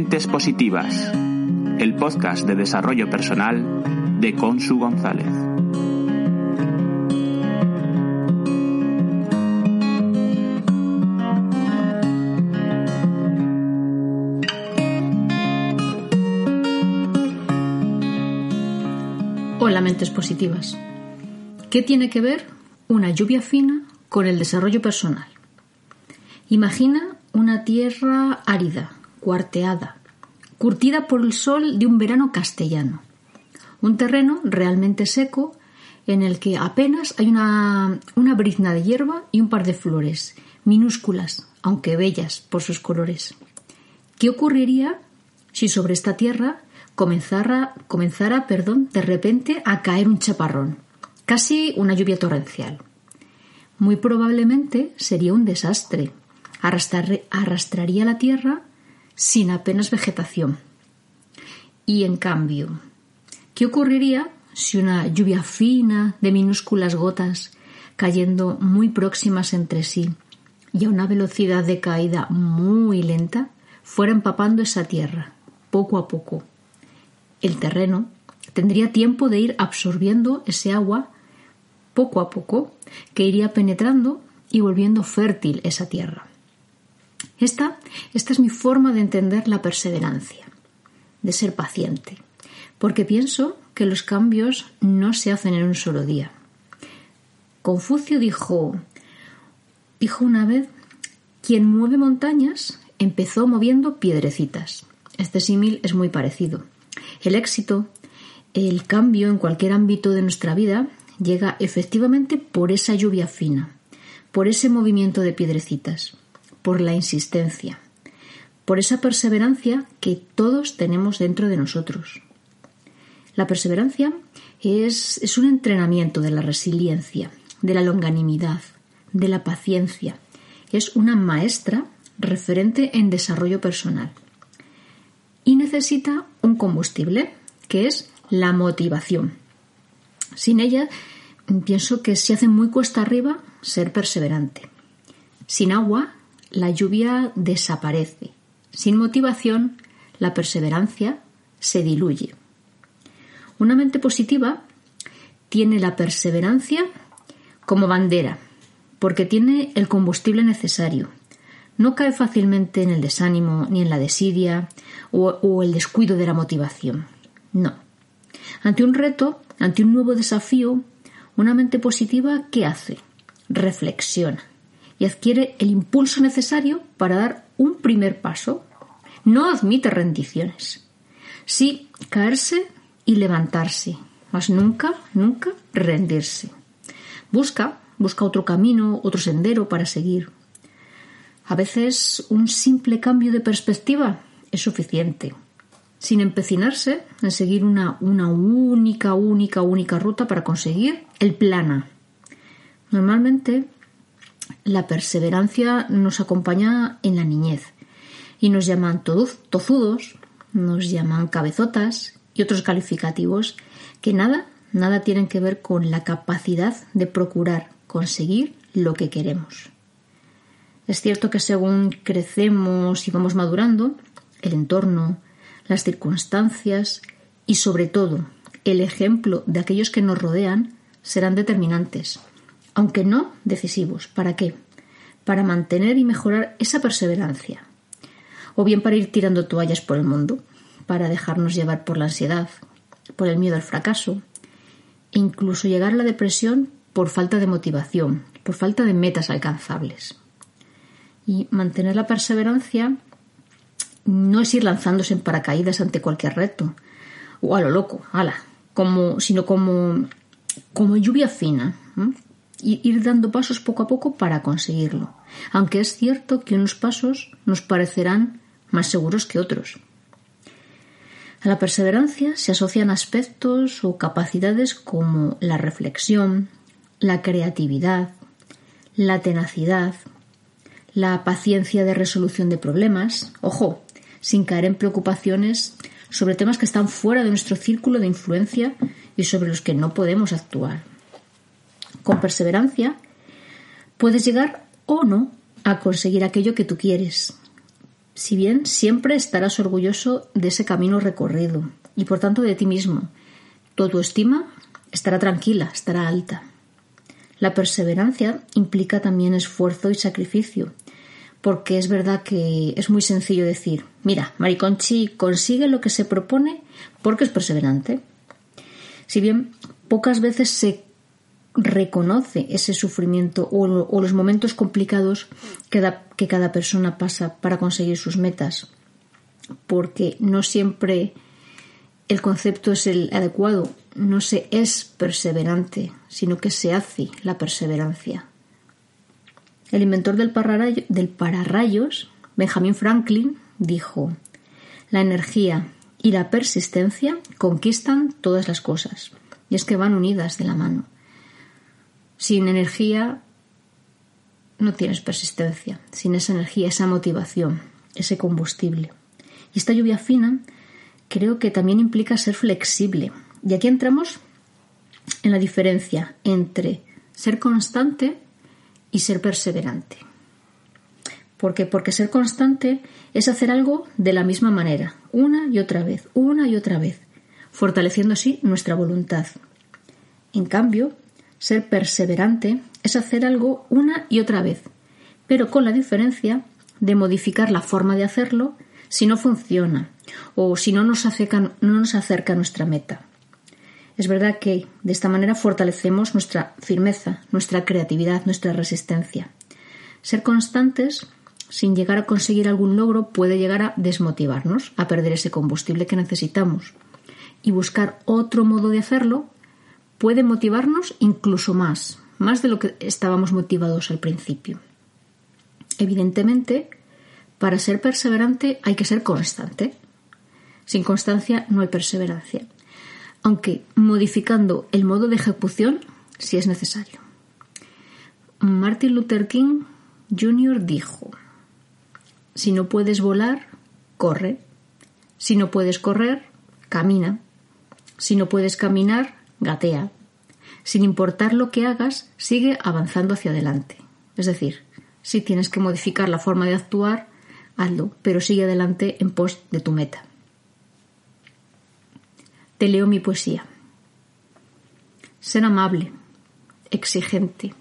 Mentes Positivas, el podcast de desarrollo personal de Consu González. Hola, mentes positivas. ¿Qué tiene que ver una lluvia fina con el desarrollo personal? Imagina una tierra árida, cuarteada, curtida por el sol de un verano castellano. Un terreno realmente seco en el que apenas hay una, una brizna de hierba y un par de flores, minúsculas, aunque bellas por sus colores. ¿Qué ocurriría si sobre esta tierra comenzara, comenzara perdón, de repente a caer un chaparrón, casi una lluvia torrencial? Muy probablemente sería un desastre. arrastraría la tierra sin apenas vegetación. Y en cambio, ¿qué ocurriría si una lluvia fina de minúsculas gotas cayendo muy próximas entre sí y a una velocidad de caída muy lenta fuera empapando esa tierra, poco a poco? El terreno tendría tiempo de ir absorbiendo ese agua poco a poco que iría penetrando y volviendo fértil esa tierra. Esta, esta es mi forma de entender la perseverancia, de ser paciente, porque pienso que los cambios no se hacen en un solo día. Confucio dijo, dijo una vez, quien mueve montañas empezó moviendo piedrecitas. Este símil es muy parecido. El éxito, el cambio en cualquier ámbito de nuestra vida llega efectivamente por esa lluvia fina, por ese movimiento de piedrecitas por la insistencia, por esa perseverancia que todos tenemos dentro de nosotros. La perseverancia es, es un entrenamiento de la resiliencia, de la longanimidad, de la paciencia. Es una maestra referente en desarrollo personal. Y necesita un combustible, que es la motivación. Sin ella, pienso que se hace muy cuesta arriba ser perseverante. Sin agua la lluvia desaparece. Sin motivación, la perseverancia se diluye. Una mente positiva tiene la perseverancia como bandera, porque tiene el combustible necesario. No cae fácilmente en el desánimo, ni en la desidia o, el descuido de la motivación. No. Ante un reto, ante un nuevo desafío, una mente positiva, ¿qué hace? Reflexiona y adquiere el impulso necesario para dar un primer paso. No admite rendiciones. Sí, caerse y levantarse, mas nunca, nunca rendirse. Busca, busca otro camino, otro sendero para seguir. A veces un simple cambio de perspectiva es suficiente, sin empecinarse en seguir una, una única, única, única ruta para conseguir el plana. Normalmente la perseverancia nos acompaña en la niñez y nos llaman tozudos, nos llaman cabezotas y otros calificativos que nada, nada tienen que ver con la capacidad de procurar conseguir lo que queremos. Es cierto que según crecemos y vamos madurando, el entorno, las circunstancias y sobre todo el ejemplo de aquellos que nos rodean serán determinantes aunque no decisivos. ¿Para qué? Para mantener y mejorar esa perseverancia. O bien para ir tirando toallas por el mundo, para dejarnos llevar por la ansiedad, por el miedo al fracaso, e incluso llegar a la depresión por falta de motivación, por falta de metas alcanzables. Y mantener la perseverancia no es ir lanzándose en paracaídas ante cualquier reto, o a lo loco, ala, como, sino como, como lluvia fina, ir dando pasos poco a poco para conseguirlo, aunque es cierto que unos pasos nos parecerán más seguros que otros. A la perseverancia se asocian aspectos o capacidades como la reflexión, la creatividad, la tenacidad, la paciencia de resolución de problemas, ojo, sin caer en preocupaciones sobre temas que están fuera de nuestro círculo de influencia y sobre los que no podemos actuar con perseverancia, puedes llegar o no a conseguir aquello que tú quieres. Si bien siempre estarás orgulloso de ese camino recorrido y por tanto de ti mismo, tu autoestima estará tranquila, estará alta. La perseverancia implica también esfuerzo y sacrificio, porque es verdad que es muy sencillo decir, mira, Mariconchi consigue lo que se propone porque es perseverante. Si bien pocas veces se reconoce ese sufrimiento o, los momentos complicados que cada persona pasa para conseguir sus metas, porque no siempre el concepto es el adecuado, no se es perseverante, sino que se hace la perseverancia. El inventor del, del pararrayos, Benjamin Franklin, dijo, la energía y la persistencia conquistan todas las cosas, y es que van unidas de la mano. Sin energía no tienes persistencia, sin esa energía, esa motivación, ese combustible. Y esta lluvia fina creo que también implica ser flexible. Y aquí entramos en la diferencia entre ser constante y ser perseverante. ¿Por qué? Porque ser constante es hacer algo de la misma manera, una y otra vez, una y otra vez, fortaleciendo así nuestra voluntad. En cambio, ser perseverante es hacer algo una y otra vez, pero con la diferencia de modificar la forma de hacerlo si no funciona o si no nos acerca, a nuestra meta. Es verdad que de esta manera fortalecemos nuestra firmeza, nuestra creatividad, nuestra resistencia. Ser constantes sin llegar a conseguir algún logro puede llegar a desmotivarnos, a perder ese combustible que necesitamos. Y buscar otro modo de hacerlo puede motivarnos incluso más, más de lo que estábamos motivados al principio. Evidentemente, para ser perseverante hay que ser constante. Sin constancia no hay perseverancia, aunque modificando el modo de ejecución si es necesario. Martin Luther King Jr. dijo, si no puedes volar, corre. Si no puedes correr, camina. Si no puedes caminar, gatea. Sin importar lo que hagas, sigue avanzando hacia adelante. Es decir, si tienes que modificar la forma de actuar, hazlo, pero sigue adelante en pos de tu meta. Te leo mi poesía. Ser amable, exigente,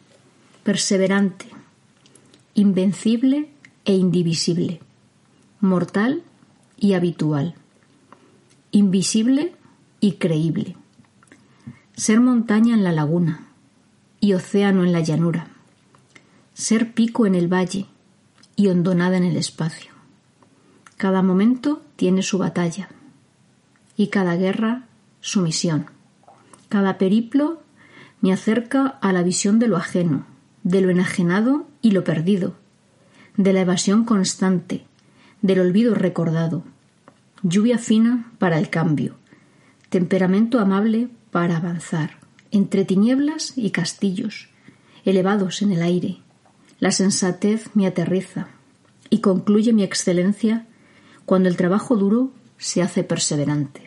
perseverante, invencible e indivisible, mortal y habitual, invisible y creíble. Ser montaña en la laguna y océano en la llanura. Ser pico en el valle y hondonada en el espacio. Cada momento tiene su batalla y cada guerra su misión. Cada periplo me acerca a la visión de lo ajeno, de lo enajenado y lo perdido, de la evasión constante, del olvido recordado, lluvia fina para el cambio, temperamento amable para avanzar, entre tinieblas y castillos, elevados en el aire. La sensatez me aterriza y concluye mi excelencia cuando el trabajo duro se hace perseverante.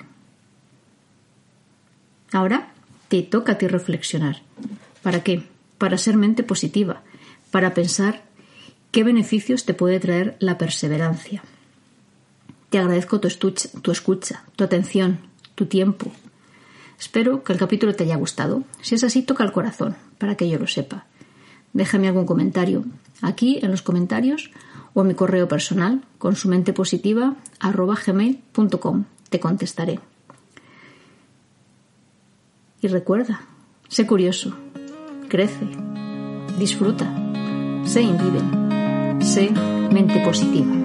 Ahora te toca a ti reflexionar. ¿Para qué? Para ser mente positiva, para pensar qué beneficios te puede traer la perseverancia. Te agradezco tu, tu escucha, tu atención, tu tiempo. Espero que el capítulo te haya gustado. Si es así, toca el corazón, para que yo lo sepa. Déjame algún comentario aquí en los comentarios o en mi correo personal con su mente positiva gmail.com. Te contestaré. Y recuerda, sé curioso, crece, disfruta, sé invive, sé mente positiva.